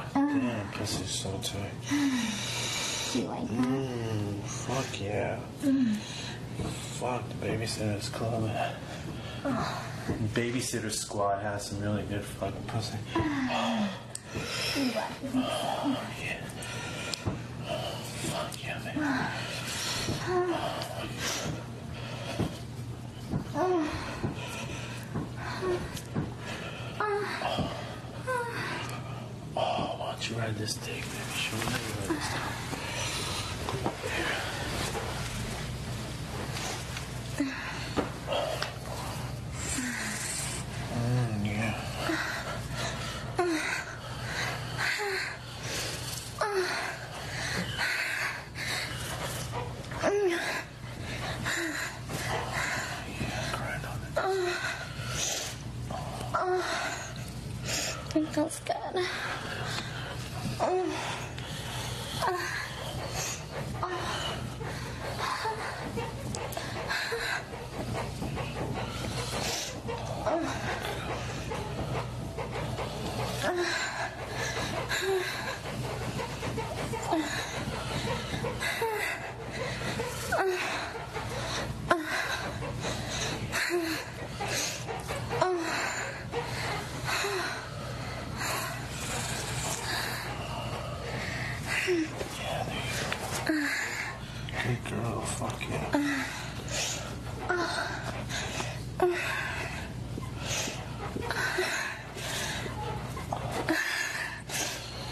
Mm, god. Damn, pussy's so tight. You like that? Mmm, fuck yeah. Fuck, the babysitter's club. Babysitter squad has some really good fucking pussy. Like? Oh, yeah. Fuck yeah, man. Oh, why don't you ride this dick, baby? Show me how you ride this dick. Mm, yeah. Yeah, grind on it. It feels good. Yeah, there you go. Good girl, fuck yeah.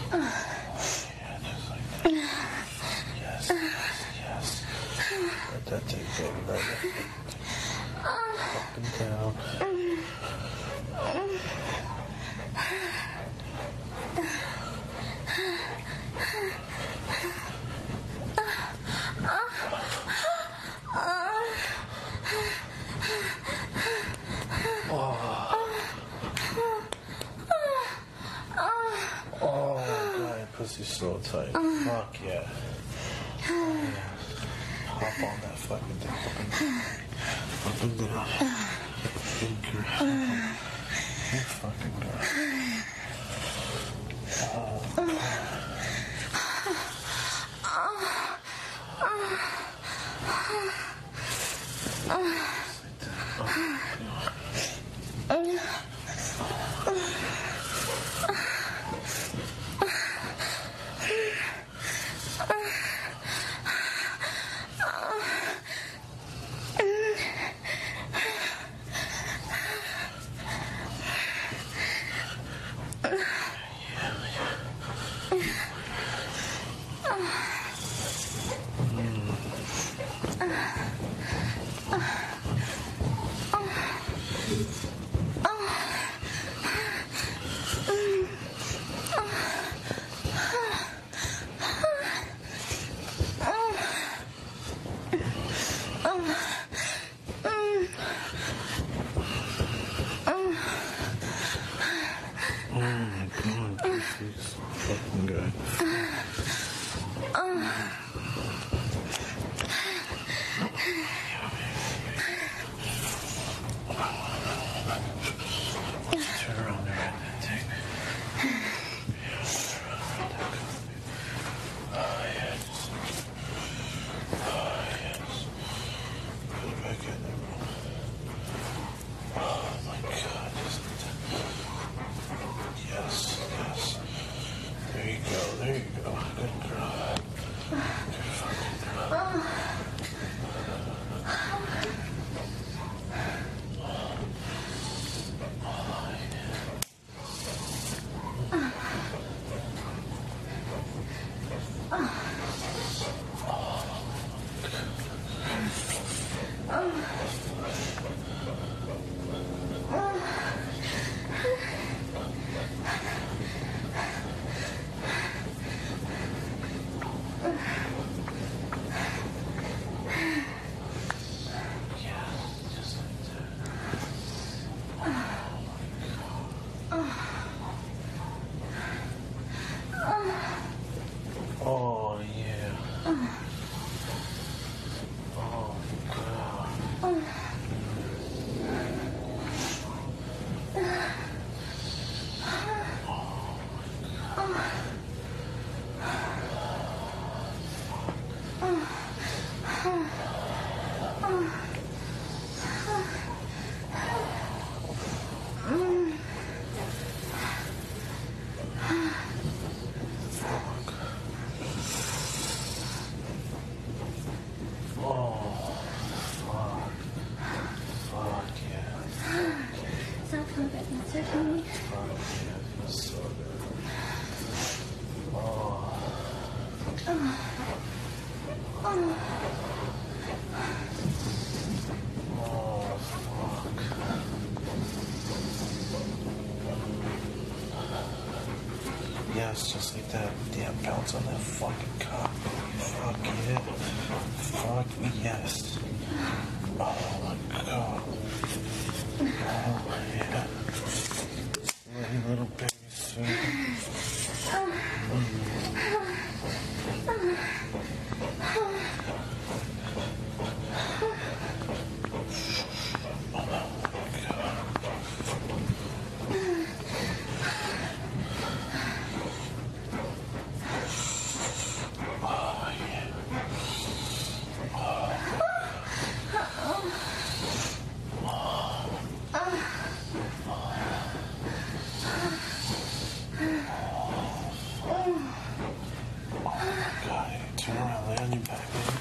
Yeah, just like that. Yes, yes, yes. Let that take baby right there. Up and down. Oh pussy's so tight. Uh. Fuck yeah. Oh. Hop on that fucking thing. Up and uh. uh. down. Up and down. Good girl. Good fucking girl. Oh Oh. Yes, just like that. Damn, bounce on that fucking cock. Fuck yeah. Fuck yes. Oh my god. Oh yeah. My little baby soon. Oh yeah. God, turn around, lay on your back, baby.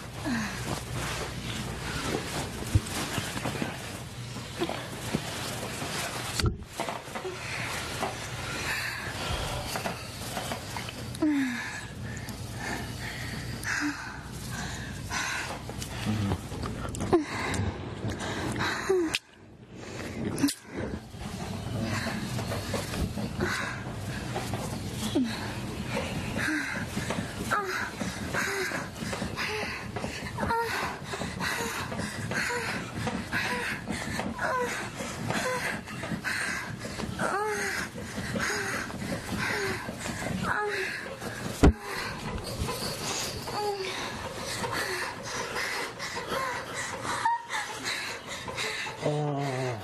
Oh.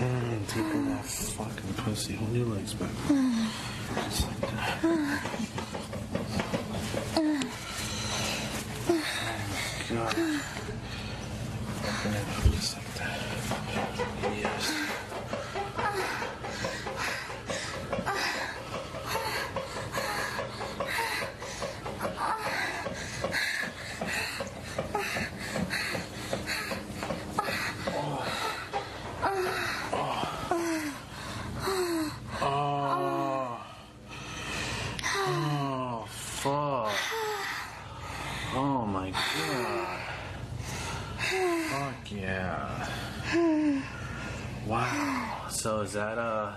Mm, tickle that fucking pussy. Hold your legs back. Just like that. Oh god. Open Oh my god. Fuck yeah. Wow. So is that uh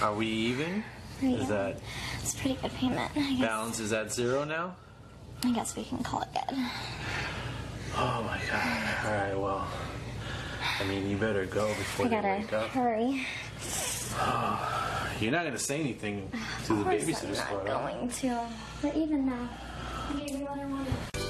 are we even? Is that It's pretty good payment. I guess, balance is at zero now? I guess we can call it good. Oh my god. Alright, well. I mean you better go before I gotta wake up. hurry. You're not gonna say anything to the Of course babysitter I'm not going to. But even now, I gave what I wanted.